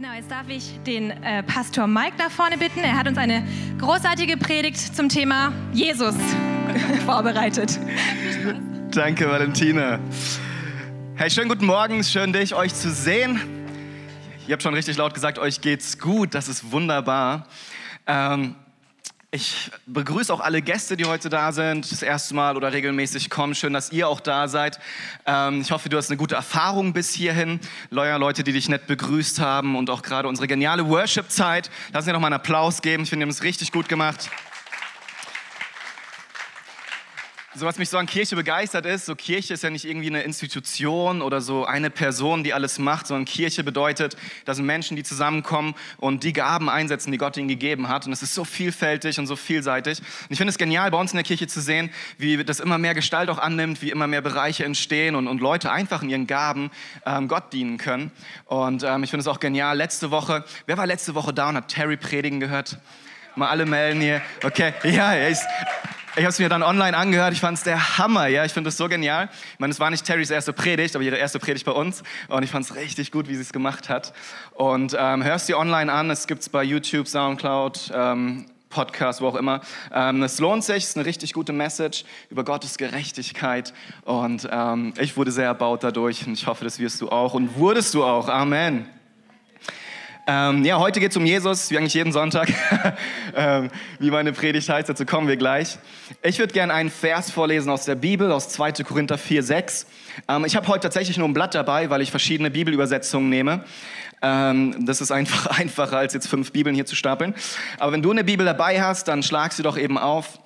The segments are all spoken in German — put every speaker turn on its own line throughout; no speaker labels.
Genau, jetzt darf ich den äh, Pastor Mike da vorne bitten. Er hat uns eine großartige Predigt zum Thema Jesus vorbereitet.
Danke, Valentina. Hey, schönen guten Morgen, schön dich, euch zu sehen. Ihr habt schon richtig laut gesagt, euch geht's gut, das ist wunderbar. Ähm, ich begrüße auch alle Gäste, die heute da sind, das erste Mal oder regelmäßig kommen. Schön, dass ihr auch da seid. Ähm, ich hoffe, du hast eine gute Erfahrung bis hierhin. Leute, die dich nett begrüßt haben und auch gerade unsere geniale Worship-Zeit. Lass mir noch mal einen Applaus geben. Ich finde, ihr habt es richtig gut gemacht. So was mich so an Kirche begeistert ist, so Kirche ist ja nicht irgendwie eine Institution oder so eine Person, die alles macht, sondern Kirche bedeutet, das sind Menschen, die zusammenkommen und die Gaben einsetzen, die Gott ihnen gegeben hat. Und es ist so vielfältig und so vielseitig. Und ich finde es genial, bei uns in der Kirche zu sehen, wie das immer mehr Gestalt auch annimmt, wie immer mehr Bereiche entstehen und, und Leute einfach in ihren Gaben ähm, Gott dienen können. Und ähm, ich finde es auch genial. Letzte Woche, wer war letzte Woche da und hat Terry predigen gehört? Mal alle melden hier. Okay, ja, ist, ich habe es mir dann online angehört. Ich fand es der Hammer. Ja, ich finde es so genial. Ich meine, es war nicht Terrys erste Predigt, aber ihre erste Predigt bei uns. Und ich fand es richtig gut, wie sie es gemacht hat. Und ähm, hörst sie online an. Es gibt es bei YouTube, Soundcloud. Ähm, Podcast, wo auch immer. Ähm, es lohnt sich, es ist eine richtig gute Message über Gottes Gerechtigkeit und ähm, ich wurde sehr erbaut dadurch und ich hoffe, das wirst du auch und wurdest du auch. Amen. Ähm, ja, heute geht es um Jesus, wie eigentlich jeden Sonntag. ähm, wie meine Predigt heißt, dazu kommen wir gleich. Ich würde gerne einen Vers vorlesen aus der Bibel, aus 2. Korinther 4, 6. Ähm, ich habe heute tatsächlich nur ein Blatt dabei, weil ich verschiedene Bibelübersetzungen nehme. Ähm, das ist einfach einfacher, als jetzt fünf Bibeln hier zu stapeln. Aber wenn du eine Bibel dabei hast, dann schlag sie doch eben auf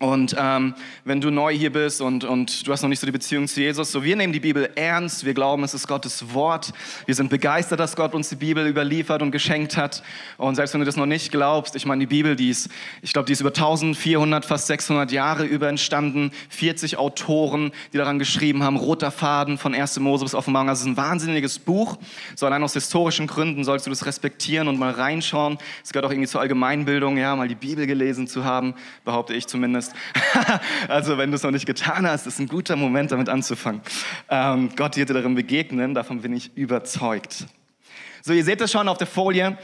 und ähm, wenn du neu hier bist und, und du hast noch nicht so die Beziehung zu Jesus, so wir nehmen die Bibel ernst, wir glauben, es ist Gottes Wort, wir sind begeistert, dass Gott uns die Bibel überliefert und geschenkt hat. Und selbst wenn du das noch nicht glaubst, ich meine, die Bibel, die ist, ich glaube, die ist über 1400, fast 600 Jahre über entstanden, 40 Autoren, die daran geschrieben haben, roter Faden von 1. Mose bis Offenbarung. Also es ist ein wahnsinniges Buch. So allein aus historischen Gründen sollst du das respektieren und mal reinschauen. Es gehört auch irgendwie zur Allgemeinbildung, ja, mal die Bibel gelesen zu haben, behaupte ich zumindest hast. also wenn du es noch nicht getan hast, ist ein guter Moment, damit anzufangen. Ähm, Gott wird dir darin begegnen, davon bin ich überzeugt. So, ihr seht es schon auf der Folie.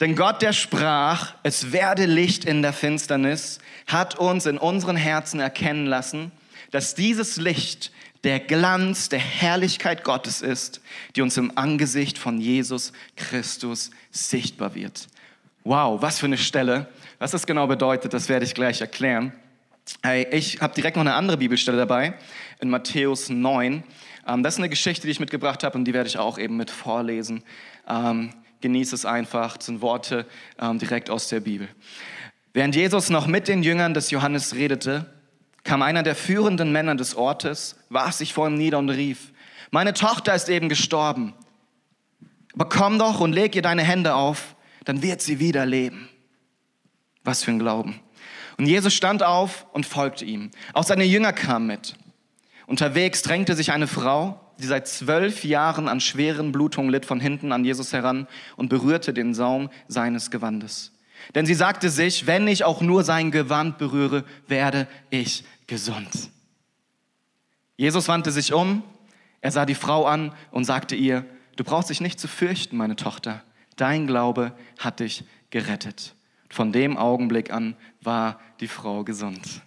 Denn Gott, der sprach, es werde Licht in der Finsternis, hat uns in unseren Herzen erkennen lassen, dass dieses Licht der Glanz der Herrlichkeit Gottes ist, die uns im Angesicht von Jesus Christus sichtbar wird. Wow, was für eine Stelle. Was das genau bedeutet, das werde ich gleich erklären. Hey, ich habe direkt noch eine andere Bibelstelle dabei, in Matthäus 9. Ähm, das ist eine Geschichte, die ich mitgebracht habe und die werde ich auch eben mit vorlesen. Ähm, genieße es einfach, das sind Worte ähm, direkt aus der Bibel. Während Jesus noch mit den Jüngern des Johannes redete, kam einer der führenden Männer des Ortes, warf sich vor ihm nieder und rief, meine Tochter ist eben gestorben. Aber komm doch und leg ihr deine Hände auf, dann wird sie wieder leben. Was für ein Glauben. Und Jesus stand auf und folgte ihm. Auch seine Jünger kamen mit. Unterwegs drängte sich eine Frau, die seit zwölf Jahren an schweren Blutungen litt, von hinten an Jesus heran und berührte den Saum seines Gewandes. Denn sie sagte sich, wenn ich auch nur sein Gewand berühre, werde ich gesund. Jesus wandte sich um, er sah die Frau an und sagte ihr, du brauchst dich nicht zu fürchten, meine Tochter, dein Glaube hat dich gerettet. Von dem Augenblick an war die Frau gesund.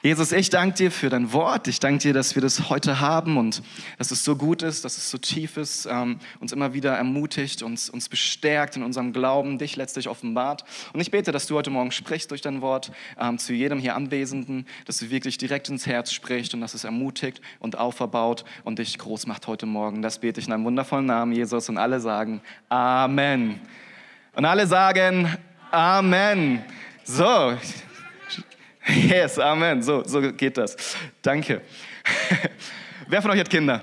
Jesus, ich danke dir für dein Wort. Ich danke dir, dass wir das heute haben und dass es so gut ist, dass es so tief ist, ähm, uns immer wieder ermutigt, uns, uns bestärkt in unserem Glauben, dich letztlich offenbart. Und ich bete, dass du heute Morgen sprichst durch dein Wort ähm, zu jedem hier Anwesenden, dass du wirklich direkt ins Herz sprichst und dass es ermutigt und auferbaut und dich groß macht heute Morgen. Das bete ich in einem wundervollen Namen, Jesus. Und alle sagen Amen. Und alle sagen Amen. So. Yes, Amen. So, so geht das. Danke. Wer von euch hat Kinder?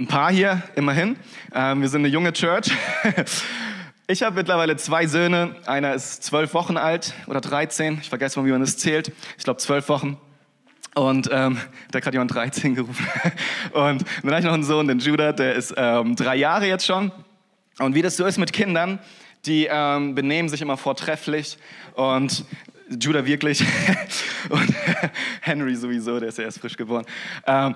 Ein paar hier, immerhin. Ähm, wir sind eine junge Church. Ich habe mittlerweile zwei Söhne. Einer ist zwölf Wochen alt oder 13. Ich vergesse mal, wie man das zählt. Ich glaube, zwölf Wochen. Und ähm, da hat gerade jemand 13 gerufen. Und dann habe ich noch einen Sohn, den Judah, der ist ähm, drei Jahre jetzt schon. Und wie das so ist mit Kindern, die ähm, benehmen sich immer vortrefflich und Judah wirklich und Henry sowieso, der ist ja erst frisch geboren. Ähm,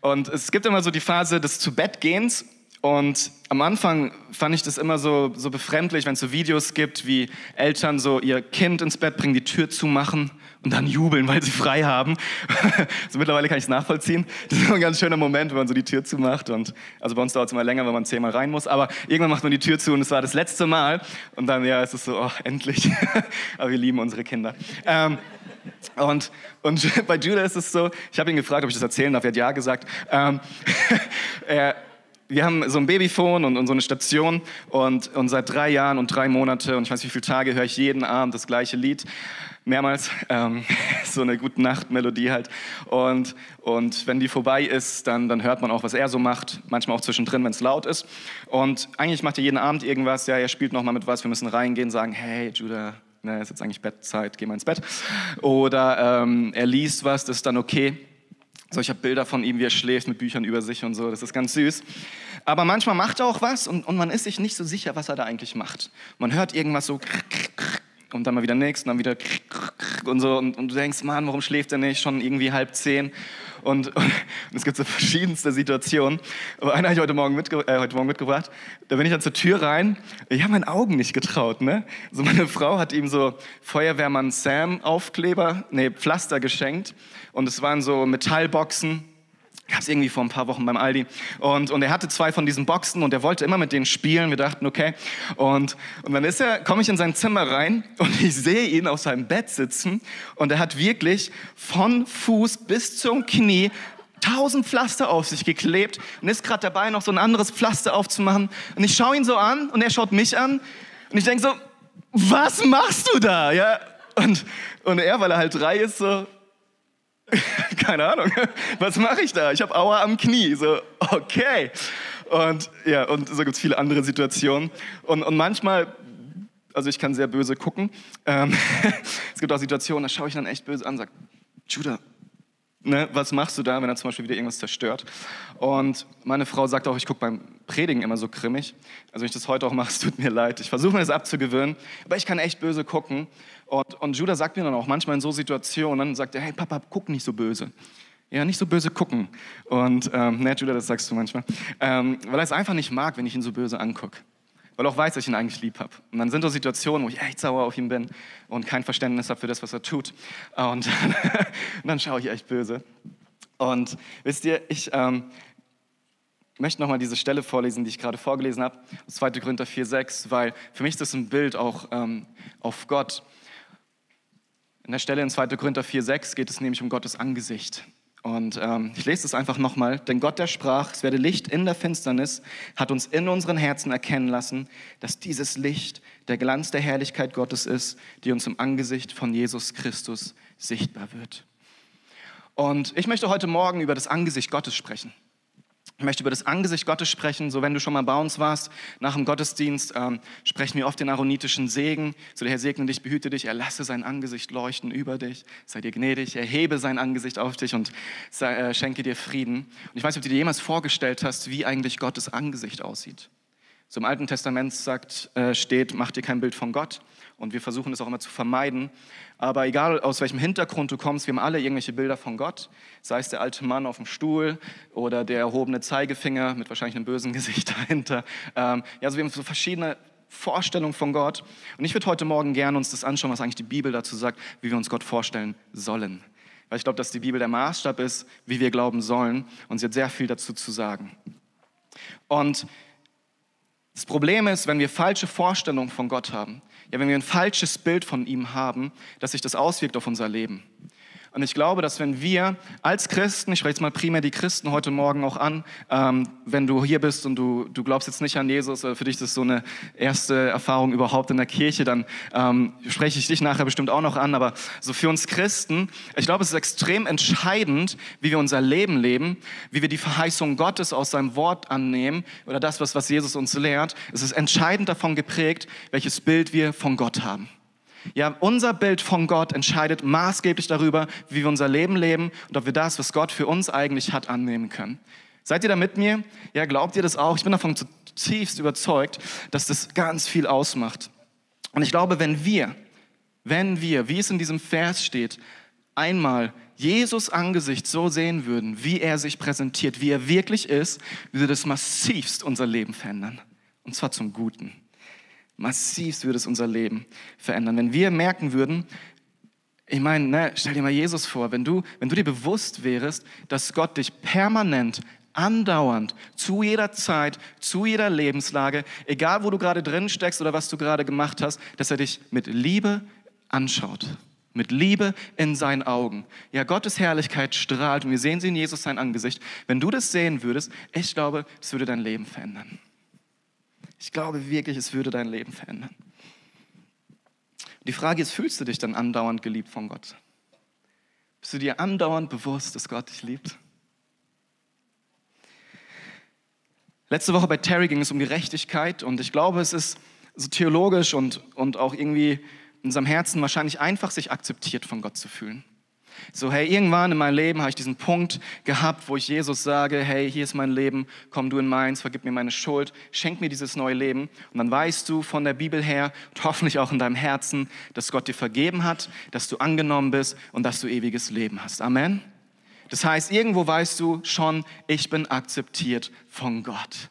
und es gibt immer so die Phase des Zubettgehens und am Anfang fand ich das immer so, so befremdlich, wenn es so Videos gibt, wie Eltern so ihr Kind ins Bett bringen, die Tür zumachen und dann jubeln, weil sie frei haben. so mittlerweile kann ich es nachvollziehen. Das ist ein ganz schöner Moment, wenn man so die Tür zumacht. Und, also bei uns dauert es immer länger, wenn man zehnmal rein muss. Aber irgendwann macht man die Tür zu und es war das letzte Mal. Und dann, ja, es so, oh, endlich. aber wir lieben unsere Kinder. Ähm, und, und bei Judah ist es so, ich habe ihn gefragt, ob ich das erzählen darf. Er hat ja gesagt. Ähm, er, wir haben so ein Babyphone und, und, so eine Station und, und seit drei Jahren und drei Monate und ich weiß nicht wie viele Tage höre ich jeden Abend das gleiche Lied. Mehrmals, ähm, so eine gute Nacht-Melodie halt. Und, und wenn die vorbei ist, dann, dann hört man auch, was er so macht. Manchmal auch zwischendrin, wenn es laut ist. Und eigentlich macht er jeden Abend irgendwas. Ja, er spielt nochmal mit was. Wir müssen reingehen, sagen, hey, Judah, ne, ist jetzt eigentlich Bettzeit, geh mal ins Bett. Oder ähm, er liest was, das ist dann okay. So, ich habe Bilder von ihm, wie er schläft mit Büchern über sich und so. Das ist ganz süß. Aber manchmal macht er auch was und, und man ist sich nicht so sicher, was er da eigentlich macht. Man hört irgendwas so und dann mal wieder nichts und dann wieder und so und, und, du denkst, Mann, warum schläft er nicht? Schon irgendwie halb zehn. Und, und, und es gibt so verschiedenste Situationen. Aber eine habe ich heute Morgen, mitge äh, heute Morgen mitgebracht. Da bin ich dann zur Tür rein. Ich habe meinen Augen nicht getraut. Ne? So meine Frau hat ihm so Feuerwehrmann Sam Aufkleber, nee, Pflaster geschenkt. Und es waren so Metallboxen Gab es irgendwie vor ein paar Wochen beim Aldi. Und, und er hatte zwei von diesen Boxen und er wollte immer mit denen spielen. Wir dachten, okay. Und, und dann ist er, komme ich in sein Zimmer rein und ich sehe ihn auf seinem Bett sitzen und er hat wirklich von Fuß bis zum Knie tausend Pflaster auf sich geklebt und ist gerade dabei, noch so ein anderes Pflaster aufzumachen. Und ich schaue ihn so an und er schaut mich an und ich denke so, was machst du da? Ja, und, und er, weil er halt drei ist, so, keine Ahnung, was mache ich da? Ich habe Aua am Knie. So, okay. Und ja, und so gibt es viele andere Situationen. Und, und manchmal, also ich kann sehr böse gucken. Ähm, es gibt auch Situationen, da schaue ich dann echt böse an und sage, Judah, ne, was machst du da, wenn er zum Beispiel wieder irgendwas zerstört? Und meine Frau sagt auch, ich gucke beim Predigen immer so grimmig. Also wenn ich das heute auch mache, es tut mir leid. Ich versuche mir das abzugewöhnen, aber ich kann echt böse gucken. Und, und Judah sagt mir dann auch manchmal in so Situationen, sagt er, hey Papa, guck nicht so böse. Ja, nicht so böse gucken. Und, ähm, ne, Judah, das sagst du manchmal. Ähm, weil er es einfach nicht mag, wenn ich ihn so böse angucke weil er auch weiß, dass ich ihn eigentlich lieb habe. Und dann sind so Situationen, wo ich echt sauer auf ihn bin und kein Verständnis habe für das, was er tut. Und, und dann schaue ich echt böse. Und wisst ihr, ich ähm, möchte nochmal diese Stelle vorlesen, die ich gerade vorgelesen habe, 2. Korinther 4,6, weil für mich ist das ein Bild auch ähm, auf Gott. In der Stelle in 2. Korinther 4,6 geht es nämlich um Gottes Angesicht. Und ähm, ich lese es einfach nochmal. Denn Gott, der sprach, es werde Licht in der Finsternis, hat uns in unseren Herzen erkennen lassen, dass dieses Licht der Glanz der Herrlichkeit Gottes ist, die uns im Angesicht von Jesus Christus sichtbar wird. Und ich möchte heute Morgen über das Angesicht Gottes sprechen. Ich möchte über das Angesicht Gottes sprechen. So, wenn du schon mal bei uns warst, nach dem Gottesdienst, ähm, sprechen wir oft den aaronitischen Segen. So, der Herr segne dich, behüte dich, er lasse sein Angesicht leuchten über dich, sei dir gnädig, erhebe sein Angesicht auf dich und sei, äh, schenke dir Frieden. Und ich weiß nicht, ob du dir jemals vorgestellt hast, wie eigentlich Gottes Angesicht aussieht. So im Alten Testament sagt, äh, steht, mach dir kein Bild von Gott. Und wir versuchen es auch immer zu vermeiden. Aber egal aus welchem Hintergrund du kommst, wir haben alle irgendwelche Bilder von Gott. Sei es der alte Mann auf dem Stuhl oder der erhobene Zeigefinger mit wahrscheinlich einem bösen Gesicht dahinter. Ähm, ja, also wir haben so verschiedene Vorstellungen von Gott. Und ich würde heute Morgen gerne uns das anschauen, was eigentlich die Bibel dazu sagt, wie wir uns Gott vorstellen sollen. Weil ich glaube, dass die Bibel der Maßstab ist, wie wir glauben sollen. Und sie hat sehr viel dazu zu sagen. Und das Problem ist, wenn wir falsche Vorstellungen von Gott haben, ja, wenn wir ein falsches Bild von ihm haben, dass sich das auswirkt auf unser Leben. Und ich glaube, dass wenn wir als Christen, ich spreche jetzt mal primär die Christen heute Morgen auch an, ähm, wenn du hier bist und du, du glaubst jetzt nicht an Jesus, oder für dich ist das so eine erste Erfahrung überhaupt in der Kirche, dann ähm, spreche ich dich nachher bestimmt auch noch an. Aber so für uns Christen, ich glaube, es ist extrem entscheidend, wie wir unser Leben leben, wie wir die Verheißung Gottes aus seinem Wort annehmen oder das, was, was Jesus uns lehrt. Es ist entscheidend davon geprägt, welches Bild wir von Gott haben. Ja, unser Bild von Gott entscheidet maßgeblich darüber, wie wir unser Leben leben und ob wir das, was Gott für uns eigentlich hat, annehmen können. Seid ihr da mit mir? Ja, glaubt ihr das auch? Ich bin davon zutiefst überzeugt, dass das ganz viel ausmacht. Und ich glaube, wenn wir, wenn wir, wie es in diesem Vers steht, einmal Jesus Angesicht so sehen würden, wie er sich präsentiert, wie er wirklich ist, würde das massivst unser Leben verändern. Und zwar zum Guten. Massivst würde es unser Leben verändern. Wenn wir merken würden, ich meine, ne, stell dir mal Jesus vor, wenn du, wenn du dir bewusst wärst, dass Gott dich permanent, andauernd, zu jeder Zeit, zu jeder Lebenslage, egal wo du gerade drin steckst oder was du gerade gemacht hast, dass er dich mit Liebe anschaut mit Liebe in seinen Augen. Ja, Gottes Herrlichkeit strahlt und wir sehen sie in Jesus sein Angesicht. Wenn du das sehen würdest, ich glaube, es würde dein Leben verändern. Ich glaube wirklich, es würde dein Leben verändern. Die Frage ist, fühlst du dich dann andauernd geliebt von Gott? Bist du dir andauernd bewusst, dass Gott dich liebt? Letzte Woche bei Terry ging es um Gerechtigkeit und ich glaube, es ist so theologisch und, und auch irgendwie in unserem Herzen wahrscheinlich einfach, sich akzeptiert von Gott zu fühlen. So, hey, irgendwann in meinem Leben habe ich diesen Punkt gehabt, wo ich Jesus sage, hey, hier ist mein Leben, komm du in meins, vergib mir meine Schuld, schenk mir dieses neue Leben. Und dann weißt du von der Bibel her und hoffentlich auch in deinem Herzen, dass Gott dir vergeben hat, dass du angenommen bist und dass du ewiges Leben hast. Amen. Das heißt, irgendwo weißt du schon, ich bin akzeptiert von Gott.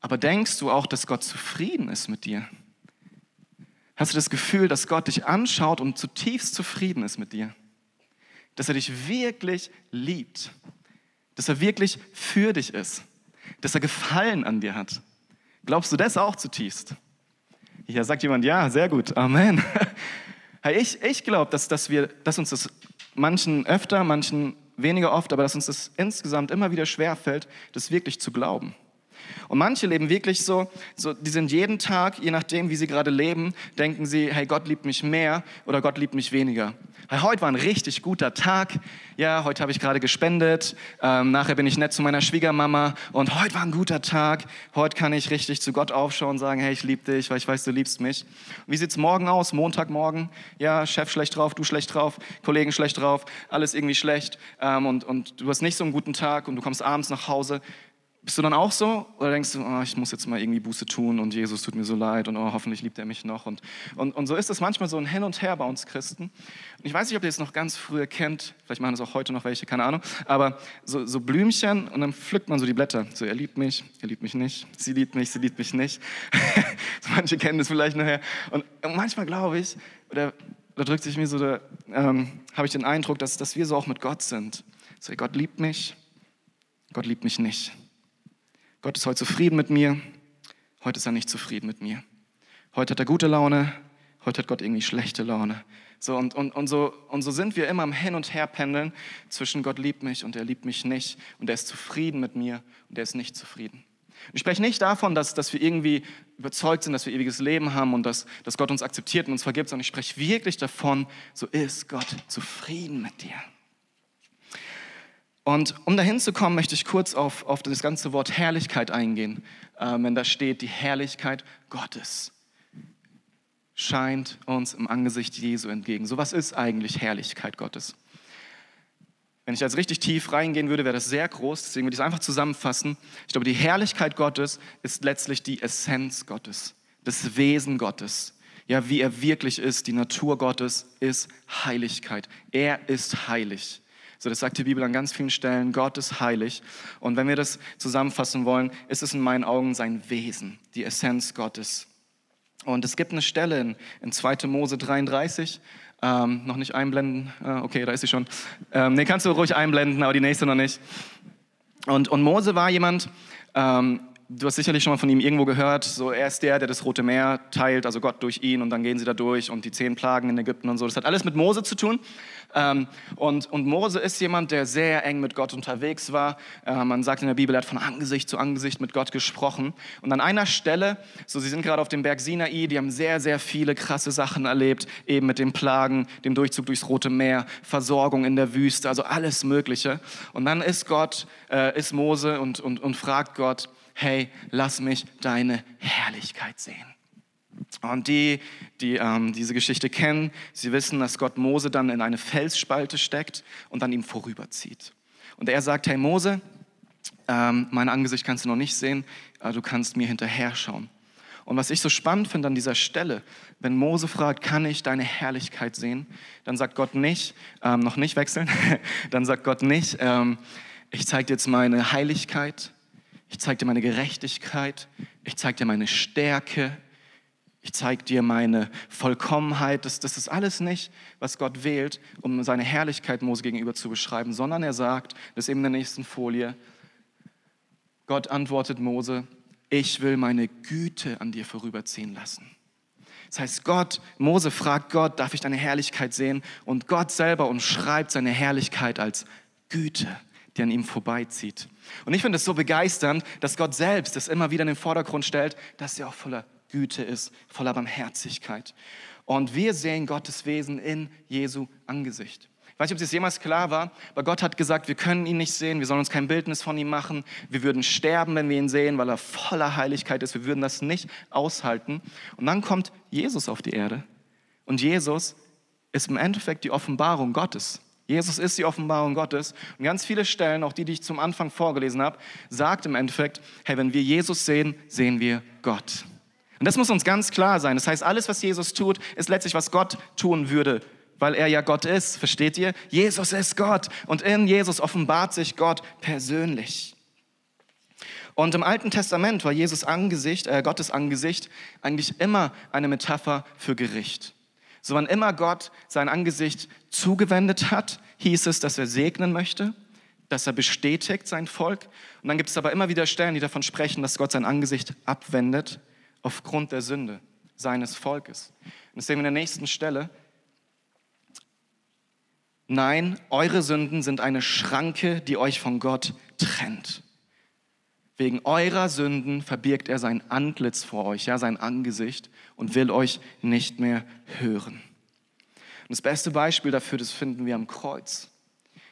Aber denkst du auch, dass Gott zufrieden ist mit dir? Hast du das Gefühl, dass Gott dich anschaut und zutiefst zufrieden ist mit dir? Dass er dich wirklich liebt? Dass er wirklich für dich ist? Dass er Gefallen an dir hat? Glaubst du das auch zutiefst? Ja, sagt jemand, ja, sehr gut, Amen. Ich, ich glaube, dass, dass, dass uns das manchen öfter, manchen weniger oft, aber dass uns das insgesamt immer wieder schwerfällt, das wirklich zu glauben. Und manche leben wirklich so, so, die sind jeden Tag, je nachdem, wie sie gerade leben, denken sie, hey, Gott liebt mich mehr oder Gott liebt mich weniger. Hey, heute war ein richtig guter Tag. Ja, heute habe ich gerade gespendet. Ähm, nachher bin ich nett zu meiner Schwiegermama. Und heute war ein guter Tag. Heute kann ich richtig zu Gott aufschauen und sagen, hey, ich liebe dich, weil ich weiß, du liebst mich. Und wie sieht's morgen aus? Montagmorgen? Ja, Chef schlecht drauf, du schlecht drauf, Kollegen schlecht drauf, alles irgendwie schlecht. Ähm, und, und du hast nicht so einen guten Tag und du kommst abends nach Hause bist du dann auch so? Oder denkst du, oh, ich muss jetzt mal irgendwie Buße tun und Jesus tut mir so leid und oh, hoffentlich liebt er mich noch? Und, und, und so ist es manchmal so ein Hin und Her bei uns Christen. Und ich weiß nicht, ob ihr es noch ganz früher kennt, vielleicht machen es auch heute noch welche, keine Ahnung, aber so, so Blümchen und dann pflückt man so die Blätter. So, er liebt mich, er liebt mich nicht, sie liebt mich, sie liebt mich nicht. Manche kennen das vielleicht nachher. Und manchmal glaube ich, oder da drückt sich mir so, da ähm, habe ich den Eindruck, dass, dass wir so auch mit Gott sind. So, Gott liebt mich, Gott liebt mich nicht. Gott ist heute zufrieden mit mir, heute ist er nicht zufrieden mit mir. Heute hat er gute Laune, heute hat Gott irgendwie schlechte Laune. So, und, und, und, so, und so sind wir immer am Hin und Her pendeln zwischen Gott liebt mich und er liebt mich nicht und er ist zufrieden mit mir und er ist nicht zufrieden. Ich spreche nicht davon, dass, dass wir irgendwie überzeugt sind, dass wir ewiges Leben haben und dass, dass Gott uns akzeptiert und uns vergibt, sondern ich spreche wirklich davon, so ist Gott zufrieden mit dir. Und um dahin zu kommen, möchte ich kurz auf, auf das ganze Wort Herrlichkeit eingehen. Ähm, wenn da steht, die Herrlichkeit Gottes scheint uns im Angesicht Jesu entgegen. So was ist eigentlich Herrlichkeit Gottes? Wenn ich jetzt richtig tief reingehen würde, wäre das sehr groß. Deswegen würde ich es einfach zusammenfassen. Ich glaube, die Herrlichkeit Gottes ist letztlich die Essenz Gottes, das Wesen Gottes. Ja, wie er wirklich ist. Die Natur Gottes ist Heiligkeit. Er ist heilig. So, das sagt die Bibel an ganz vielen Stellen. Gott ist heilig. Und wenn wir das zusammenfassen wollen, ist es in meinen Augen sein Wesen, die Essenz Gottes. Und es gibt eine Stelle in, in 2. Mose 33, ähm, noch nicht einblenden. Äh, okay, da ist sie schon. Ähm, nee, kannst du ruhig einblenden, aber die nächste noch nicht. Und, und Mose war jemand, ähm, du hast sicherlich schon mal von ihm irgendwo gehört, so er ist der, der das Rote Meer teilt, also Gott durch ihn und dann gehen sie da durch und die zehn Plagen in Ägypten und so. Das hat alles mit Mose zu tun. Ähm, und, und Mose ist jemand, der sehr eng mit Gott unterwegs war. Äh, man sagt in der Bibel, er hat von Angesicht zu Angesicht mit Gott gesprochen. Und an einer Stelle, so sie sind gerade auf dem Berg Sinai, die haben sehr, sehr viele krasse Sachen erlebt, eben mit den Plagen, dem Durchzug durchs Rote Meer, Versorgung in der Wüste, also alles Mögliche. Und dann ist Gott, äh, ist Mose und, und, und fragt Gott, hey, lass mich deine Herrlichkeit sehen. Und die, die ähm, diese Geschichte kennen, sie wissen, dass Gott Mose dann in eine Felsspalte steckt und dann ihm vorüberzieht. Und er sagt, hey Mose, ähm, mein Angesicht kannst du noch nicht sehen, aber du kannst mir hinterher schauen. Und was ich so spannend finde an dieser Stelle, wenn Mose fragt, kann ich deine Herrlichkeit sehen, dann sagt Gott nicht, ähm, noch nicht wechseln, dann sagt Gott nicht, ähm, ich zeige dir jetzt meine Heiligkeit, ich zeige dir meine Gerechtigkeit, ich zeige dir meine Stärke, ich zeige dir meine Vollkommenheit. Das, das ist alles nicht, was Gott wählt, um seine Herrlichkeit Mose gegenüber zu beschreiben, sondern er sagt, das ist eben in der nächsten Folie, Gott antwortet Mose, ich will meine Güte an dir vorüberziehen lassen. Das heißt, Gott, Mose fragt Gott, darf ich deine Herrlichkeit sehen? Und Gott selber umschreibt seine Herrlichkeit als Güte, die an ihm vorbeizieht. Und ich finde es so begeisternd, dass Gott selbst es immer wieder in den Vordergrund stellt, dass er auch voller Güte ist, voller Barmherzigkeit. Und wir sehen Gottes Wesen in Jesu Angesicht. Ich weiß nicht, ob es jemals klar war, aber Gott hat gesagt, wir können ihn nicht sehen, wir sollen uns kein Bildnis von ihm machen, wir würden sterben, wenn wir ihn sehen, weil er voller Heiligkeit ist, wir würden das nicht aushalten. Und dann kommt Jesus auf die Erde und Jesus ist im Endeffekt die Offenbarung Gottes. Jesus ist die Offenbarung Gottes. Und ganz viele Stellen, auch die, die ich zum Anfang vorgelesen habe, sagt im Endeffekt, hey, wenn wir Jesus sehen, sehen wir Gott. Und das muss uns ganz klar sein. Das heißt, alles, was Jesus tut, ist letztlich, was Gott tun würde, weil er ja Gott ist. Versteht ihr? Jesus ist Gott und in Jesus offenbart sich Gott persönlich. Und im Alten Testament war Jesus Angesicht, äh, Gottes Angesicht eigentlich immer eine Metapher für Gericht. So wann immer Gott sein Angesicht zugewendet hat, hieß es, dass er segnen möchte, dass er bestätigt sein Volk. Und dann gibt es aber immer wieder Stellen, die davon sprechen, dass Gott sein Angesicht abwendet aufgrund der Sünde seines Volkes. Und das sehen wir in der nächsten Stelle. Nein, eure Sünden sind eine Schranke, die euch von Gott trennt. Wegen eurer Sünden verbirgt er sein Antlitz vor euch, ja, sein Angesicht und will euch nicht mehr hören. Und das beste Beispiel dafür, das finden wir am Kreuz.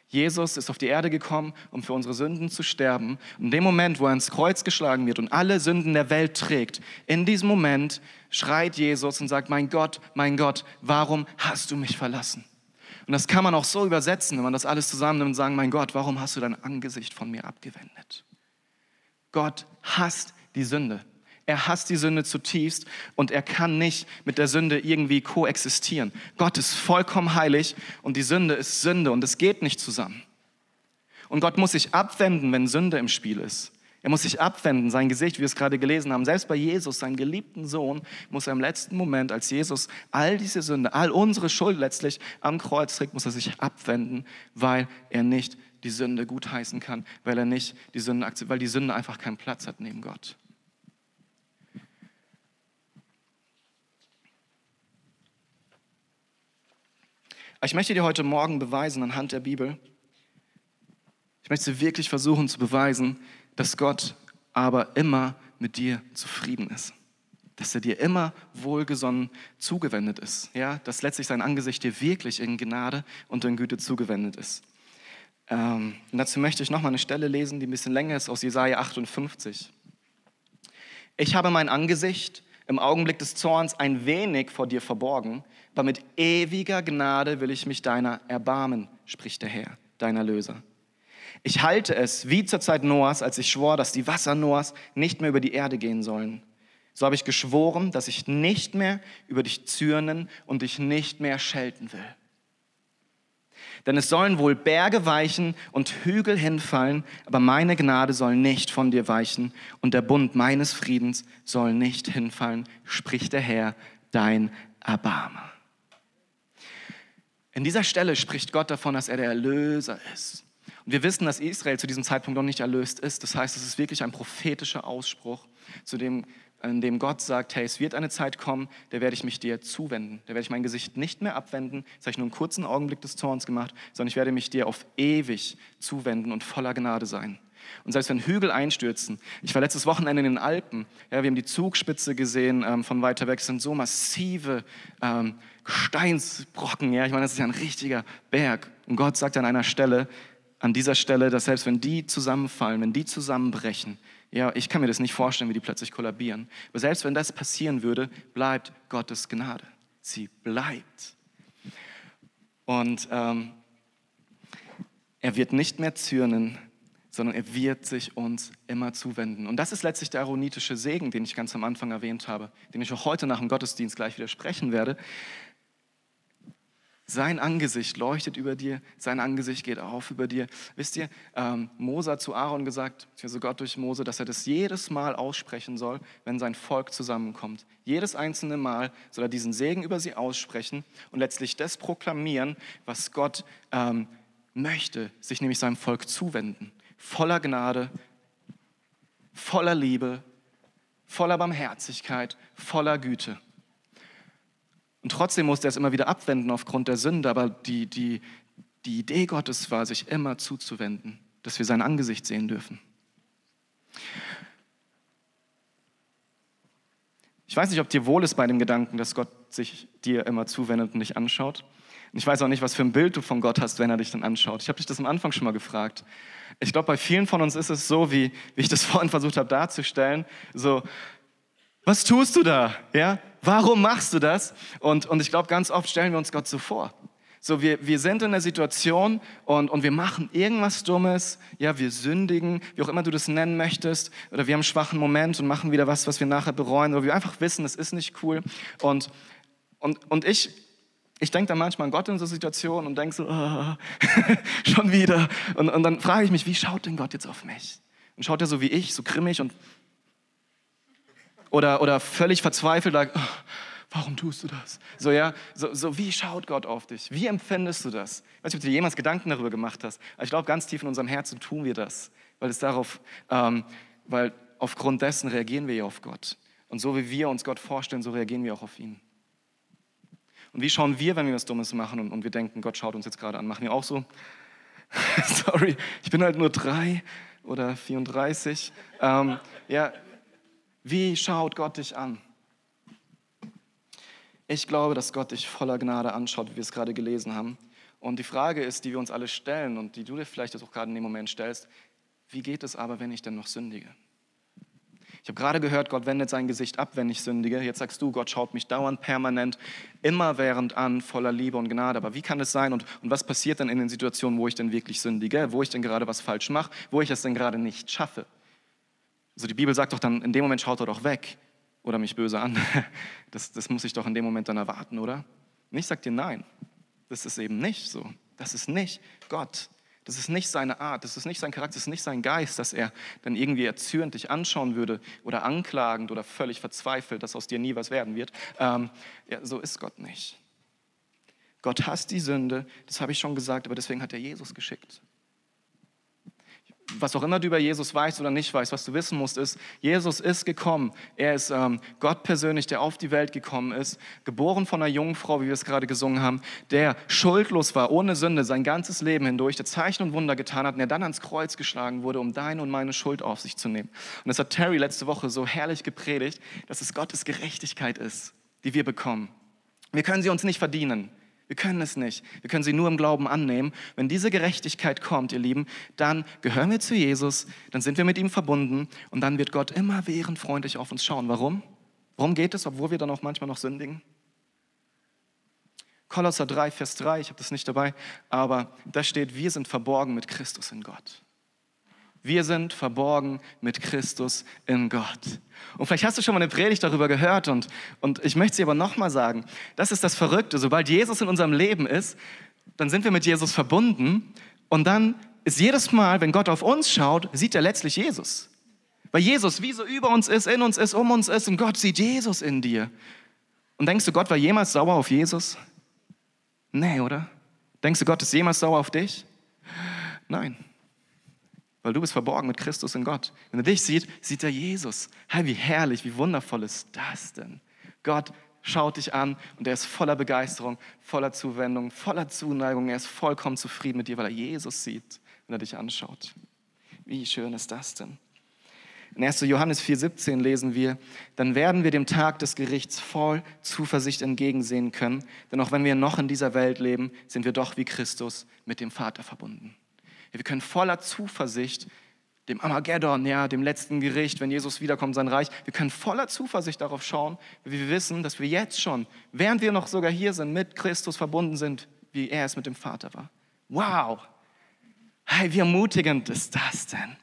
Jesus ist auf die Erde gekommen, um für unsere Sünden zu sterben. Und in dem Moment, wo er ins Kreuz geschlagen wird und alle Sünden der Welt trägt, in diesem Moment schreit Jesus und sagt, mein Gott, mein Gott, warum hast du mich verlassen? Und das kann man auch so übersetzen, wenn man das alles zusammennimmt und sagen, mein Gott, warum hast du dein Angesicht von mir abgewendet? Gott hasst die Sünde. Er hasst die Sünde zutiefst und er kann nicht mit der Sünde irgendwie koexistieren. Gott ist vollkommen heilig und die Sünde ist Sünde und es geht nicht zusammen. Und Gott muss sich abwenden, wenn Sünde im Spiel ist. Er muss sich abwenden, sein Gesicht, wie wir es gerade gelesen haben. Selbst bei Jesus, seinem geliebten Sohn, muss er im letzten Moment, als Jesus all diese Sünde, all unsere Schuld letztlich am Kreuz trägt, muss er sich abwenden, weil er nicht die Sünde gutheißen kann, weil er nicht die Sünde akzeptiert, weil die Sünde einfach keinen Platz hat neben Gott. Ich möchte dir heute Morgen beweisen anhand der Bibel, ich möchte wirklich versuchen zu beweisen, dass Gott aber immer mit dir zufrieden ist. Dass er dir immer wohlgesonnen zugewendet ist. Ja, dass letztlich sein Angesicht dir wirklich in Gnade und in Güte zugewendet ist. Ähm, dazu möchte ich nochmal eine Stelle lesen, die ein bisschen länger ist, aus Jesaja 58. Ich habe mein Angesicht im Augenblick des Zorns ein wenig vor dir verborgen, aber mit ewiger Gnade will ich mich deiner erbarmen, spricht der Herr, dein Erlöser. Ich halte es wie zur Zeit Noahs, als ich schwor, dass die Wasser Noahs nicht mehr über die Erde gehen sollen. So habe ich geschworen, dass ich nicht mehr über dich zürnen und dich nicht mehr schelten will. Denn es sollen wohl Berge weichen und Hügel hinfallen, aber meine Gnade soll nicht von dir weichen und der Bund meines Friedens soll nicht hinfallen, spricht der Herr, dein Erbarmer. In dieser Stelle spricht Gott davon, dass er der Erlöser ist. Und wir wissen, dass Israel zu diesem Zeitpunkt noch nicht erlöst ist. Das heißt, es ist wirklich ein prophetischer Ausspruch, zu dem, in dem Gott sagt, hey, es wird eine Zeit kommen, der werde ich mich dir zuwenden. Da werde ich mein Gesicht nicht mehr abwenden. Das habe ich nur einen kurzen Augenblick des Zorns gemacht, sondern ich werde mich dir auf ewig zuwenden und voller Gnade sein. Und selbst wenn Hügel einstürzen, ich war letztes Wochenende in den Alpen, ja, wir haben die Zugspitze gesehen ähm, von weiter weg, es sind so massive ähm, Gesteinsbrocken, ja, ich meine, das ist ja ein richtiger Berg. Und Gott sagt an einer Stelle, an dieser Stelle, dass selbst wenn die zusammenfallen, wenn die zusammenbrechen, ja, ich kann mir das nicht vorstellen, wie die plötzlich kollabieren. Aber selbst wenn das passieren würde, bleibt Gottes Gnade. Sie bleibt. Und ähm, er wird nicht mehr zürnen, sondern er wird sich uns immer zuwenden. Und das ist letztlich der aaronitische Segen, den ich ganz am Anfang erwähnt habe, den ich auch heute nach dem Gottesdienst gleich widersprechen werde. Sein Angesicht leuchtet über dir, sein Angesicht geht auf über dir. Wisst ihr, ähm, Mose hat zu Aaron gesagt, also Gott durch Mose, dass er das jedes Mal aussprechen soll, wenn sein Volk zusammenkommt. Jedes einzelne Mal soll er diesen Segen über sie aussprechen und letztlich das proklamieren, was Gott ähm, möchte, sich nämlich seinem Volk zuwenden. Voller Gnade, voller Liebe, voller Barmherzigkeit, voller Güte. Und trotzdem musste er es immer wieder abwenden aufgrund der Sünde, aber die, die, die Idee Gottes war, sich immer zuzuwenden, dass wir sein Angesicht sehen dürfen. Ich weiß nicht, ob dir wohl ist bei dem Gedanken, dass Gott sich dir immer zuwendet und dich anschaut. Und ich weiß auch nicht, was für ein Bild du von Gott hast, wenn er dich dann anschaut. Ich habe dich das am Anfang schon mal gefragt. Ich glaube, bei vielen von uns ist es so, wie, wie ich das vorhin versucht habe darzustellen, so, was tust du da? Ja? Warum machst du das? Und, und ich glaube, ganz oft stellen wir uns Gott so vor. So, wir, wir sind in der Situation und, und wir machen irgendwas Dummes, ja, wir sündigen, wie auch immer du das nennen möchtest, oder wir haben einen schwachen Moment und machen wieder was, was wir nachher bereuen, oder wir einfach wissen, das ist nicht cool. Und, und, und ich, ich denke dann manchmal an Gott in so Situationen und denke so, oh, schon wieder. Und, und dann frage ich mich, wie schaut denn Gott jetzt auf mich? Und schaut er so wie ich, so grimmig und oder, oder völlig verzweifelt, like, oh, warum tust du das? So, ja, so, so, wie schaut Gott auf dich? Wie empfindest du das? Ich weiß nicht, ob du dir jemals Gedanken darüber gemacht hast, aber ich glaube, ganz tief in unserem Herzen tun wir das, weil es darauf, ähm, weil aufgrund dessen reagieren wir ja auf Gott. Und so wie wir uns Gott vorstellen, so reagieren wir auch auf ihn. Und wie schauen wir, wenn wir was Dummes machen und, und wir denken, Gott schaut uns jetzt gerade an? Machen wir auch so? Sorry, ich bin halt nur drei oder 34. Ähm, ja, wie schaut Gott dich an? Ich glaube, dass Gott dich voller Gnade anschaut, wie wir es gerade gelesen haben. Und die Frage ist, die wir uns alle stellen und die du dir vielleicht auch gerade in dem Moment stellst, wie geht es aber, wenn ich denn noch sündige? Ich habe gerade gehört, Gott wendet sein Gesicht ab, wenn ich sündige. Jetzt sagst du, Gott schaut mich dauernd, permanent, immerwährend an, voller Liebe und Gnade. Aber wie kann es sein und, und was passiert dann in den Situationen, wo ich denn wirklich sündige, wo ich denn gerade was falsch mache, wo ich es denn gerade nicht schaffe? Also die Bibel sagt doch dann, in dem Moment schaut er doch weg oder mich böse an. Das, das muss ich doch in dem Moment dann erwarten, oder? Und ich sage dir nein, das ist eben nicht so. Das ist nicht Gott. Das ist nicht seine Art, das ist nicht sein Charakter, das ist nicht sein Geist, dass er dann irgendwie erzürnt dich anschauen würde oder anklagend oder völlig verzweifelt, dass aus dir nie was werden wird. Ähm, ja, so ist Gott nicht. Gott hasst die Sünde, das habe ich schon gesagt, aber deswegen hat er Jesus geschickt was auch immer du über Jesus weißt oder nicht weißt, was du wissen musst, ist, Jesus ist gekommen. Er ist ähm, Gott persönlich, der auf die Welt gekommen ist, geboren von einer jungen Frau, wie wir es gerade gesungen haben, der schuldlos war, ohne Sünde, sein ganzes Leben hindurch, der Zeichen und Wunder getan hat und der dann ans Kreuz geschlagen wurde, um deine und meine Schuld auf sich zu nehmen. Und das hat Terry letzte Woche so herrlich gepredigt, dass es Gottes Gerechtigkeit ist, die wir bekommen. Wir können sie uns nicht verdienen. Wir können es nicht. Wir können sie nur im Glauben annehmen. Wenn diese Gerechtigkeit kommt, ihr Lieben, dann gehören wir zu Jesus, dann sind wir mit ihm verbunden und dann wird Gott immer während freundlich auf uns schauen. Warum? Warum geht es, obwohl wir dann auch manchmal noch sündigen? Kolosser 3, Vers 3, ich habe das nicht dabei, aber da steht, wir sind verborgen mit Christus in Gott. Wir sind verborgen mit Christus in Gott. Und vielleicht hast du schon mal eine Predigt darüber gehört und, und ich möchte sie aber nochmal sagen. Das ist das Verrückte. Sobald Jesus in unserem Leben ist, dann sind wir mit Jesus verbunden und dann ist jedes Mal, wenn Gott auf uns schaut, sieht er letztlich Jesus. Weil Jesus wie so über uns ist, in uns ist, um uns ist und Gott sieht Jesus in dir. Und denkst du, Gott war jemals sauer auf Jesus? Nee, oder? Denkst du, Gott ist jemals sauer auf dich? Nein weil du bist verborgen mit Christus in Gott. Wenn er dich sieht, sieht er Jesus. Hey, wie herrlich, wie wundervoll ist das denn? Gott schaut dich an und er ist voller Begeisterung, voller Zuwendung, voller Zuneigung. Er ist vollkommen zufrieden mit dir, weil er Jesus sieht, wenn er dich anschaut. Wie schön ist das denn? In 1. Johannes 4,17 lesen wir, dann werden wir dem Tag des Gerichts voll Zuversicht entgegensehen können, denn auch wenn wir noch in dieser Welt leben, sind wir doch wie Christus mit dem Vater verbunden. Wir können voller Zuversicht dem Armageddon, ja, dem letzten Gericht, wenn Jesus wiederkommt, sein Reich, wir können voller Zuversicht darauf schauen, wie wir wissen, dass wir jetzt schon, während wir noch sogar hier sind, mit Christus verbunden sind, wie er es mit dem Vater war. Wow! Hey, wie ermutigend ist das denn?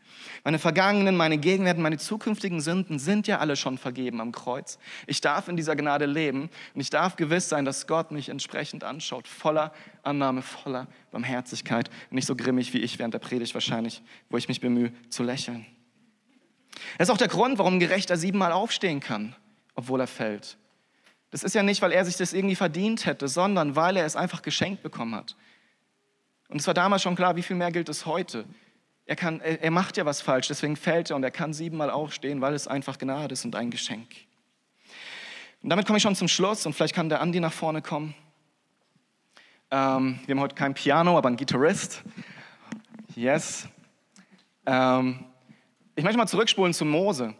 Meine vergangenen, meine Gegenwärten, meine zukünftigen Sünden sind ja alle schon vergeben am Kreuz. Ich darf in dieser Gnade leben und ich darf gewiss sein, dass Gott mich entsprechend anschaut, voller Annahme, voller Barmherzigkeit, nicht so grimmig wie ich während der Predigt wahrscheinlich, wo ich mich bemühe zu lächeln. Das ist auch der Grund, warum Gerechter siebenmal aufstehen kann, obwohl er fällt. Das ist ja nicht, weil er sich das irgendwie verdient hätte, sondern weil er es einfach geschenkt bekommen hat. Und es war damals schon klar, wie viel mehr gilt es heute. Er, kann, er macht ja was falsch, deswegen fällt er und er kann siebenmal aufstehen, weil es einfach Gnade ist und ein Geschenk. Und damit komme ich schon zum Schluss und vielleicht kann der Andi nach vorne kommen. Ähm, wir haben heute kein Piano, aber einen Gitarrist. Yes. Ähm, ich möchte mal zurückspulen zu Mose.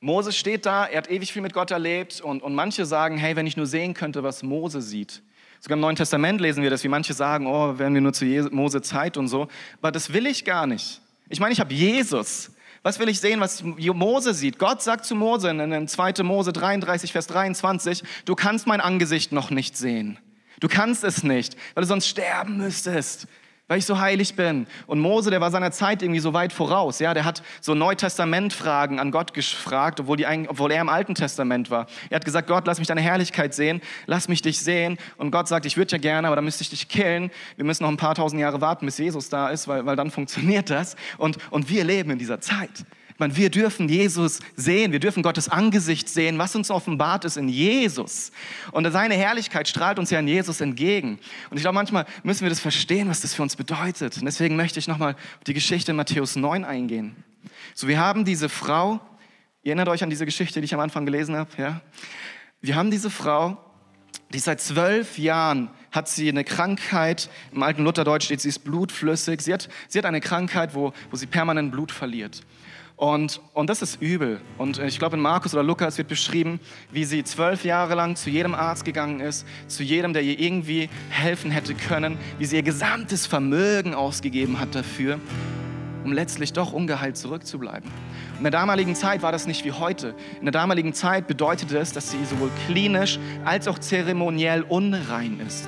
Mose steht da, er hat ewig viel mit Gott erlebt und, und manche sagen, hey, wenn ich nur sehen könnte, was Mose sieht, Sogar im Neuen Testament lesen wir das, wie manche sagen, oh, werden wir nur zu Mose Zeit und so. Aber das will ich gar nicht. Ich meine, ich habe Jesus. Was will ich sehen, was Mose sieht? Gott sagt zu Mose in 2. Mose 33, Vers 23, du kannst mein Angesicht noch nicht sehen. Du kannst es nicht, weil du sonst sterben müsstest weil ich so heilig bin. Und Mose, der war seiner Zeit irgendwie so weit voraus. Ja, der hat so Neutestament-Fragen an Gott gefragt, obwohl, die, obwohl er im Alten Testament war. Er hat gesagt, Gott, lass mich deine Herrlichkeit sehen, lass mich dich sehen. Und Gott sagt, ich würde ja gerne, aber dann müsste ich dich killen. Wir müssen noch ein paar tausend Jahre warten, bis Jesus da ist, weil, weil dann funktioniert das. Und, und wir leben in dieser Zeit. Meine, wir dürfen Jesus sehen, wir dürfen Gottes Angesicht sehen, was uns offenbart ist in Jesus. Und seine Herrlichkeit strahlt uns ja in Jesus entgegen. Und ich glaube, manchmal müssen wir das verstehen, was das für uns bedeutet. Und deswegen möchte ich nochmal auf die Geschichte in Matthäus 9 eingehen. So, wir haben diese Frau, ihr erinnert euch an diese Geschichte, die ich am Anfang gelesen habe, ja? Wir haben diese Frau, die seit zwölf Jahren hat sie eine Krankheit, im alten Lutherdeutsch steht, sie ist blutflüssig. Sie hat, sie hat eine Krankheit, wo, wo sie permanent Blut verliert. Und, und das ist übel. Und ich glaube, in Markus oder Lukas wird beschrieben, wie sie zwölf Jahre lang zu jedem Arzt gegangen ist, zu jedem, der ihr irgendwie helfen hätte können, wie sie ihr gesamtes Vermögen ausgegeben hat dafür, um letztlich doch ungeheilt zurückzubleiben. In der damaligen Zeit war das nicht wie heute. In der damaligen Zeit bedeutete es, dass sie sowohl klinisch als auch zeremoniell unrein ist.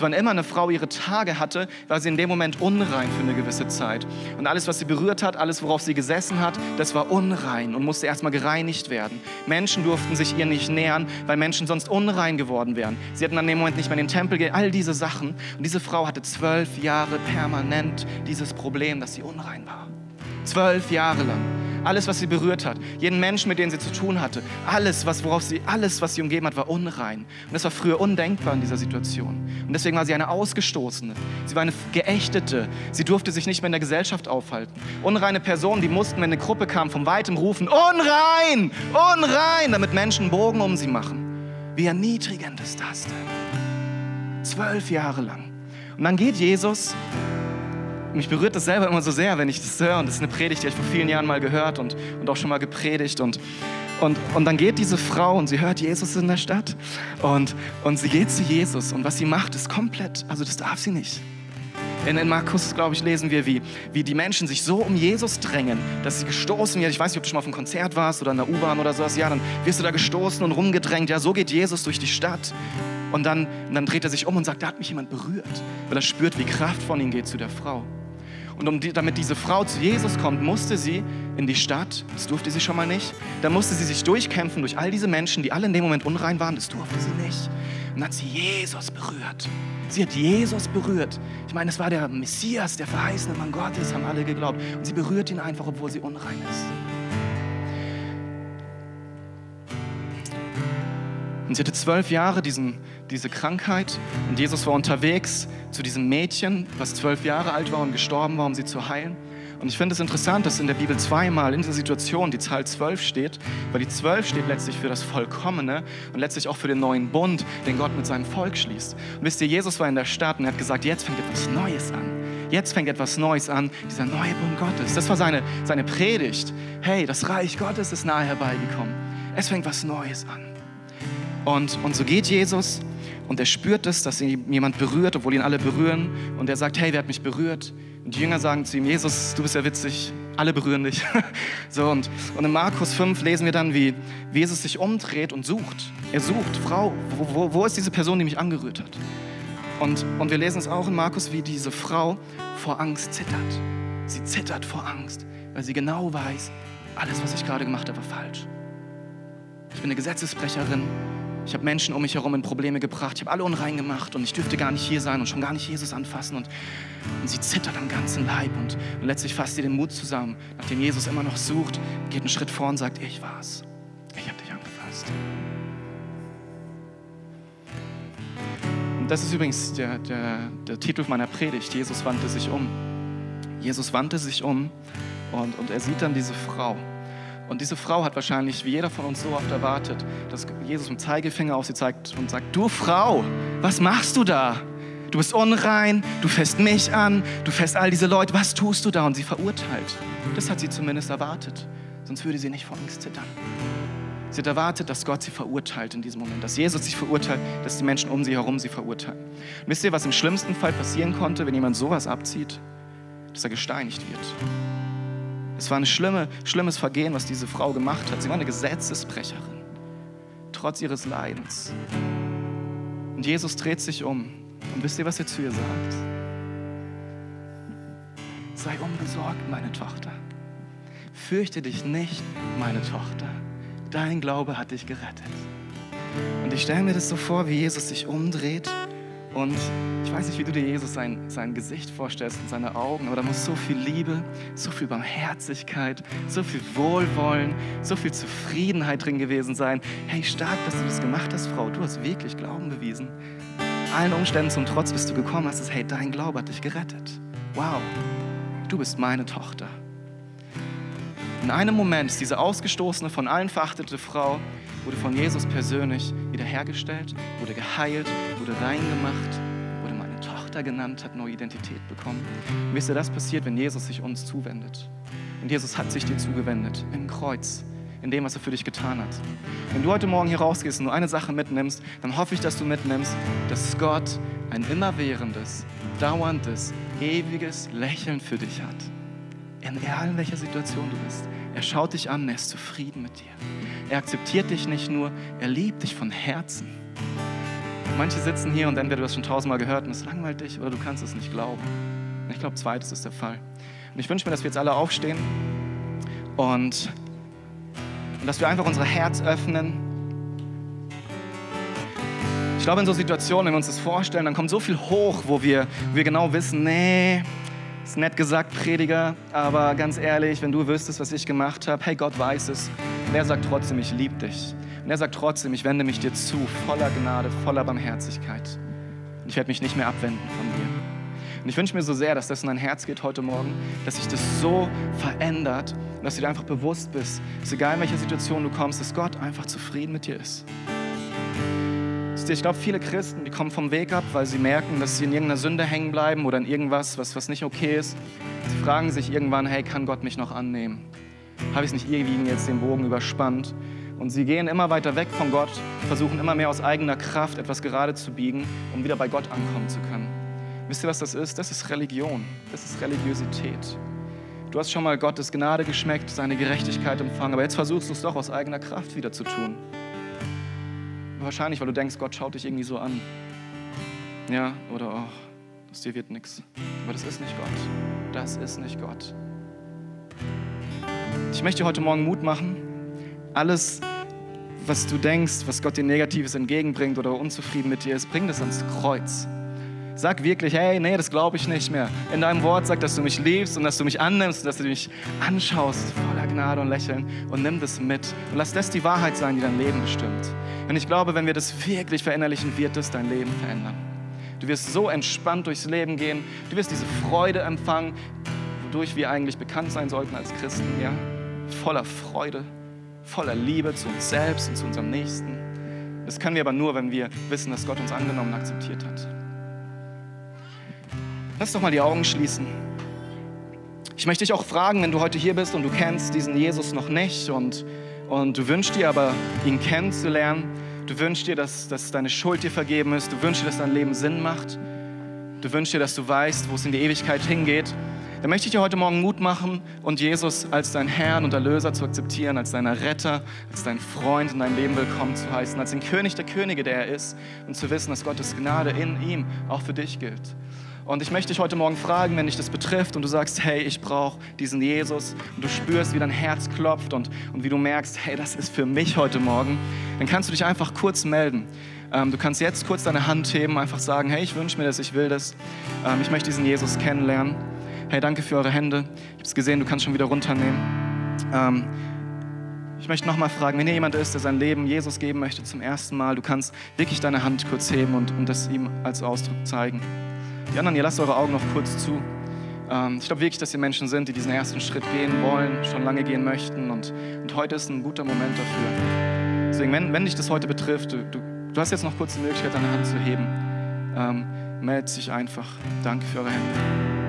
So wann immer eine Frau ihre Tage hatte, war sie in dem Moment unrein für eine gewisse Zeit. Und alles, was sie berührt hat, alles, worauf sie gesessen hat, das war unrein und musste erstmal gereinigt werden. Menschen durften sich ihr nicht nähern, weil Menschen sonst unrein geworden wären. Sie hätten an dem Moment nicht mehr in den Tempel gehen, all diese Sachen. Und diese Frau hatte zwölf Jahre permanent dieses Problem, dass sie unrein war. Zwölf Jahre lang alles, was sie berührt hat, jeden Menschen, mit dem sie zu tun hatte, alles, was, worauf sie, alles, was sie umgeben hat, war unrein. Und das war früher undenkbar in dieser Situation. Und deswegen war sie eine Ausgestoßene. Sie war eine Geächtete. Sie durfte sich nicht mehr in der Gesellschaft aufhalten. Unreine Personen, die mussten, wenn eine Gruppe kam, von weitem rufen, unrein, unrein, damit Menschen Bogen um sie machen. Wie erniedrigend ist das denn? Zwölf Jahre lang. Und dann geht Jesus mich berührt das selber immer so sehr, wenn ich das höre. Und das ist eine Predigt, die ich vor vielen Jahren mal gehört und, und auch schon mal gepredigt. Und, und, und dann geht diese Frau und sie hört, Jesus in der Stadt. Und, und sie geht zu Jesus. Und was sie macht, ist komplett, also das darf sie nicht. In, in Markus, glaube ich, lesen wir, wie, wie die Menschen sich so um Jesus drängen, dass sie gestoßen werden. Ich weiß nicht, ob du schon mal auf einem Konzert warst oder in der U-Bahn oder sowas. Ja, dann wirst du da gestoßen und rumgedrängt. Ja, so geht Jesus durch die Stadt. Und dann, und dann dreht er sich um und sagt, da hat mich jemand berührt, weil er spürt, wie Kraft von ihm geht zu der Frau. Und um die, damit diese Frau zu Jesus kommt, musste sie in die Stadt. Das durfte sie schon mal nicht. Da musste sie sich durchkämpfen durch all diese Menschen, die alle in dem Moment unrein waren. Das durfte sie nicht. Und dann hat sie Jesus berührt. Sie hat Jesus berührt. Ich meine, es war der Messias, der verheißene Mann Gottes, haben alle geglaubt. Und sie berührt ihn einfach, obwohl sie unrein ist. Und sie hatte zwölf Jahre diesen, diese Krankheit und Jesus war unterwegs zu diesem Mädchen, was zwölf Jahre alt war und gestorben war, um sie zu heilen. Und ich finde es interessant, dass in der Bibel zweimal in dieser Situation die Zahl zwölf steht, weil die zwölf steht letztlich für das Vollkommene und letztlich auch für den neuen Bund, den Gott mit seinem Volk schließt. Und wisst ihr, Jesus war in der Stadt und er hat gesagt, jetzt fängt etwas Neues an. Jetzt fängt etwas Neues an, dieser neue Bund Gottes. Das war seine, seine Predigt. Hey, das Reich Gottes ist nahe herbeigekommen. Es fängt was Neues an. Und, und so geht Jesus und er spürt es, dass ihn jemand berührt, obwohl ihn alle berühren. Und er sagt, hey, wer hat mich berührt? Und die Jünger sagen zu ihm, Jesus, du bist ja witzig, alle berühren dich. so, und, und in Markus 5 lesen wir dann, wie, wie Jesus sich umdreht und sucht. Er sucht, Frau, wo, wo, wo ist diese Person, die mich angerührt hat? Und, und wir lesen es auch in Markus, wie diese Frau vor Angst zittert. Sie zittert vor Angst, weil sie genau weiß, alles, was ich gerade gemacht habe, war falsch. Ich bin eine Gesetzesbrecherin. Ich habe Menschen um mich herum in Probleme gebracht. Ich habe alle unrein gemacht und ich dürfte gar nicht hier sein und schon gar nicht Jesus anfassen. Und, und sie zittert am ganzen Leib und, und letztlich fasst sie den Mut zusammen. Nachdem Jesus immer noch sucht, geht einen Schritt vor und sagt, ich war's. Ich habe dich angefasst. Und das ist übrigens der, der, der Titel meiner Predigt. Jesus wandte sich um. Jesus wandte sich um und, und er sieht dann diese Frau. Und diese Frau hat wahrscheinlich, wie jeder von uns so oft erwartet, dass Jesus mit Zeigefinger auf sie zeigt und sagt, du Frau, was machst du da? Du bist unrein, du fährst mich an, du fährst all diese Leute, was tust du da? Und sie verurteilt. Das hat sie zumindest erwartet, sonst würde sie nicht vor Angst zittern. Sie hat erwartet, dass Gott sie verurteilt in diesem Moment, dass Jesus sich verurteilt, dass die Menschen um sie herum sie verurteilen. Und wisst ihr, was im schlimmsten Fall passieren konnte, wenn jemand sowas abzieht? Dass er gesteinigt wird. Es war ein schlimme, schlimmes Vergehen, was diese Frau gemacht hat. Sie war eine Gesetzesbrecherin, trotz ihres Leidens. Und Jesus dreht sich um. Und wisst ihr, was er zu ihr sagt? Sei unbesorgt, meine Tochter. Fürchte dich nicht, meine Tochter. Dein Glaube hat dich gerettet. Und ich stelle mir das so vor, wie Jesus sich umdreht und ich weiß nicht, wie du dir Jesus sein, sein Gesicht vorstellst und seine Augen, aber da muss so viel Liebe, so viel Barmherzigkeit, so viel Wohlwollen, so viel Zufriedenheit drin gewesen sein. Hey, stark, dass du das gemacht hast, Frau. Du hast wirklich Glauben bewiesen. Allen Umständen zum Trotz bist du gekommen, hast es, hey, dein Glaube hat dich gerettet. Wow, du bist meine Tochter. In einem Moment ist diese ausgestoßene, von allen verachtete Frau wurde von Jesus persönlich wiederhergestellt, wurde geheilt, wurde rein gemacht, wurde meine Tochter genannt, hat neue Identität bekommen. Und wisst ihr, das passiert, wenn Jesus sich uns zuwendet. Und Jesus hat sich dir zugewendet im Kreuz, in dem, was er für dich getan hat. Wenn du heute Morgen hier rausgehst und nur eine Sache mitnimmst, dann hoffe ich, dass du mitnimmst, dass Gott ein immerwährendes, dauerndes, ewiges Lächeln für dich hat. In egal in welcher Situation du bist. Er schaut dich an, er ist zufrieden mit dir. Er akzeptiert dich nicht nur, er liebt dich von Herzen. Manche sitzen hier und entweder du hast schon tausendmal gehört und es langweilt dich oder du kannst es nicht glauben. Ich glaube, zweites ist der Fall. Und ich wünsche mir, dass wir jetzt alle aufstehen und, und dass wir einfach unser Herz öffnen. Ich glaube, in so Situationen, wenn wir uns das vorstellen, dann kommt so viel hoch, wo wir, wo wir genau wissen, nee, ist nett gesagt, Prediger, aber ganz ehrlich, wenn du wüsstest, was ich gemacht habe, hey, Gott weiß es. Und er sagt trotzdem, ich liebe dich. Und er sagt trotzdem, ich wende mich dir zu, voller Gnade, voller Barmherzigkeit. Und ich werde mich nicht mehr abwenden von dir. Und ich wünsche mir so sehr, dass das in dein Herz geht heute Morgen, dass sich das so verändert dass du dir einfach bewusst bist, dass egal in welcher Situation du kommst, dass Gott einfach zufrieden mit dir ist. Ich glaube, viele Christen, die kommen vom Weg ab, weil sie merken, dass sie in irgendeiner Sünde hängen bleiben oder in irgendwas, was, was nicht okay ist. Sie fragen sich irgendwann, hey, kann Gott mich noch annehmen? habe ich nicht irgendwie jetzt den Bogen überspannt. Und sie gehen immer weiter weg von Gott, versuchen immer mehr aus eigener Kraft etwas gerade zu biegen, um wieder bei Gott ankommen zu können. Wisst ihr, was das ist? Das ist Religion. Das ist Religiosität. Du hast schon mal Gottes Gnade geschmeckt, seine Gerechtigkeit empfangen, aber jetzt versuchst du es doch aus eigener Kraft wieder zu tun. Wahrscheinlich, weil du denkst, Gott schaut dich irgendwie so an. Ja, oder oh, aus dir wird nichts. Aber das ist nicht Gott. Das ist nicht Gott. Ich möchte dir heute Morgen Mut machen. Alles, was du denkst, was Gott dir Negatives entgegenbringt oder unzufrieden mit dir ist, bring das ans Kreuz. Sag wirklich, hey, nee, das glaube ich nicht mehr. In deinem Wort sag, dass du mich liebst und dass du mich annimmst und dass du mich anschaust, voller Gnade und Lächeln und nimm das mit. Und lass das die Wahrheit sein, die dein Leben bestimmt. Und ich glaube, wenn wir das wirklich verinnerlichen, wird es dein Leben verändern. Du wirst so entspannt durchs Leben gehen. Du wirst diese Freude empfangen, wodurch wir eigentlich bekannt sein sollten als Christen, ja? voller Freude, voller Liebe zu uns selbst und zu unserem Nächsten. Das können wir aber nur, wenn wir wissen, dass Gott uns angenommen und akzeptiert hat. Lass doch mal die Augen schließen. Ich möchte dich auch fragen, wenn du heute hier bist und du kennst diesen Jesus noch nicht und, und du wünschst dir aber, ihn kennenzulernen, du wünschst dir, dass, dass deine Schuld dir vergeben ist, du wünschst dir, dass dein Leben Sinn macht, du wünschst dir, dass du weißt, wo es in die Ewigkeit hingeht, dann möchte ich dir heute Morgen Mut machen und Jesus als dein Herrn und Erlöser zu akzeptieren, als deinen Retter, als deinen Freund in dein Leben willkommen zu heißen, als den König der Könige, der er ist und zu wissen, dass Gottes Gnade in ihm auch für dich gilt. Und ich möchte dich heute Morgen fragen, wenn dich das betrifft und du sagst, hey, ich brauche diesen Jesus und du spürst, wie dein Herz klopft und, und wie du merkst, hey, das ist für mich heute Morgen, dann kannst du dich einfach kurz melden. Ähm, du kannst jetzt kurz deine Hand heben, einfach sagen, hey, ich wünsche mir das, ich will das, ähm, ich möchte diesen Jesus kennenlernen. Hey, danke für eure Hände. Ich habe es gesehen, du kannst schon wieder runternehmen. Ähm, ich möchte nochmal fragen, wenn hier jemand ist, der sein Leben Jesus geben möchte zum ersten Mal, du kannst wirklich deine Hand kurz heben und, und das ihm als Ausdruck zeigen. Die anderen, ihr lasst eure Augen noch kurz zu. Ähm, ich glaube wirklich, dass ihr Menschen sind, die diesen ersten Schritt gehen wollen, schon lange gehen möchten und, und heute ist ein guter Moment dafür. Deswegen, wenn, wenn dich das heute betrifft, du, du, hast jetzt noch kurz die Möglichkeit, deine Hand zu heben. Ähm, meld dich einfach. Danke für eure Hände.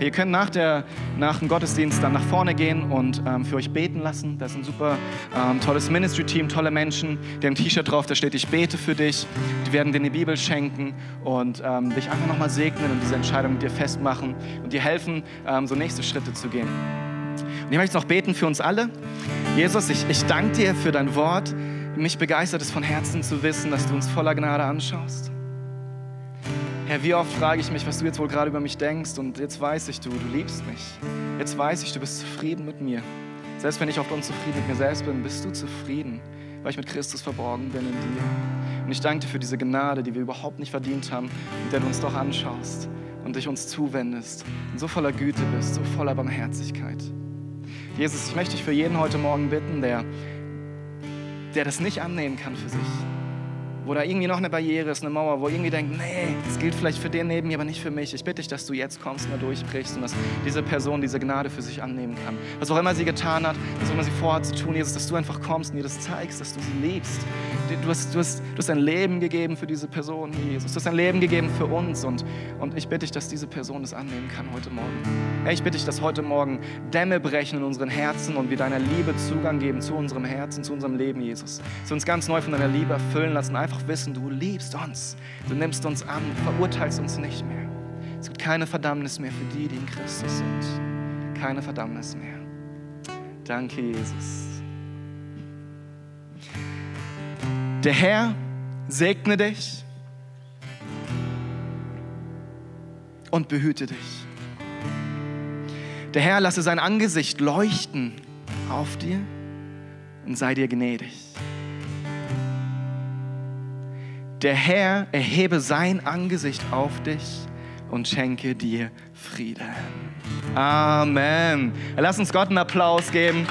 Ihr könnt nach, der, nach dem Gottesdienst dann nach vorne gehen und ähm, für euch beten lassen. Das ist ein super ähm, tolles Ministry-Team, tolle Menschen. Die haben ein T-Shirt drauf, da steht, ich bete für dich. Die werden dir eine Bibel schenken und ähm, dich einfach nochmal segnen und diese Entscheidung mit dir festmachen und dir helfen, ähm, so nächste Schritte zu gehen. Und ich möchte noch beten für uns alle. Jesus, ich, ich danke dir für dein Wort. Mich begeistert es von Herzen zu wissen, dass du uns voller Gnade anschaust. Herr, wie oft frage ich mich, was du jetzt wohl gerade über mich denkst und jetzt weiß ich, du, du liebst mich. Jetzt weiß ich, du bist zufrieden mit mir. Selbst wenn ich oft unzufrieden mit mir selbst bin, bist du zufrieden, weil ich mit Christus verborgen bin in dir. Und ich danke dir für diese Gnade, die wir überhaupt nicht verdient haben, mit der du uns doch anschaust und dich uns zuwendest und so voller Güte bist, so voller Barmherzigkeit. Jesus, ich möchte dich für jeden heute Morgen bitten, der, der das nicht annehmen kann für sich, wo da irgendwie noch eine Barriere ist, eine Mauer, wo irgendwie denkt, nee, das gilt vielleicht für den neben mir, aber nicht für mich. Ich bitte dich, dass du jetzt kommst und da durchbrichst und dass diese Person diese Gnade für sich annehmen kann. Was auch immer sie getan hat, was auch immer sie vorhat zu tun, Jesus, dass du einfach kommst und ihr das zeigst, dass du sie liebst. Du hast, du hast, du hast ein Leben gegeben für diese Person, Jesus. Du hast ein Leben gegeben für uns und, und ich bitte dich, dass diese Person das annehmen kann heute Morgen. Ich bitte dich, dass heute Morgen Dämme brechen in unseren Herzen und wir deiner Liebe Zugang geben zu unserem Herzen, zu unserem Leben, Jesus. Dass wir uns ganz neu von deiner Liebe erfüllen lassen, einfach einfach wissen, du liebst uns, du nimmst uns an, verurteilst uns nicht mehr. Es gibt keine Verdammnis mehr für die, die in Christus sind. Keine Verdammnis mehr. Danke, Jesus. Der Herr segne dich und behüte dich. Der Herr lasse sein Angesicht leuchten auf dir und sei dir gnädig. Der Herr erhebe sein Angesicht auf dich und schenke dir Frieden. Amen. Lass uns Gott einen Applaus geben.